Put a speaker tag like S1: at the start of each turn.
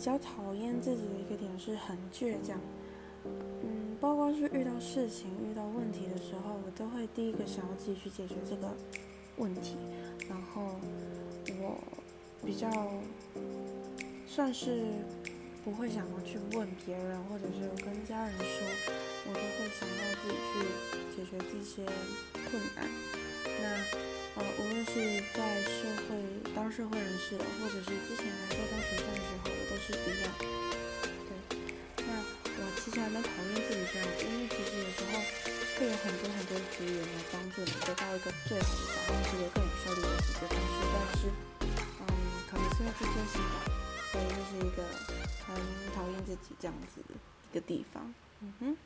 S1: 比较讨厌自己的一个点是很倔强。嗯，包括是遇到事情、遇到问题的时候，我都会第一个想要自己去解决这个问题。然后我比较算是不会想要去问别人，或者是跟家人说，我都会想要自己去解决这些困难。那。呃，无论是在社会当社会人士，或者是之前讨厌自己这样子，因为其实有时候会有很多很多的资源来帮助你得到一个最好的答案，或者更有效率的解决方式，但是，嗯，可能是因为自尊心吧，所以这是一个很讨厌自己这样子的一个地方。嗯哼。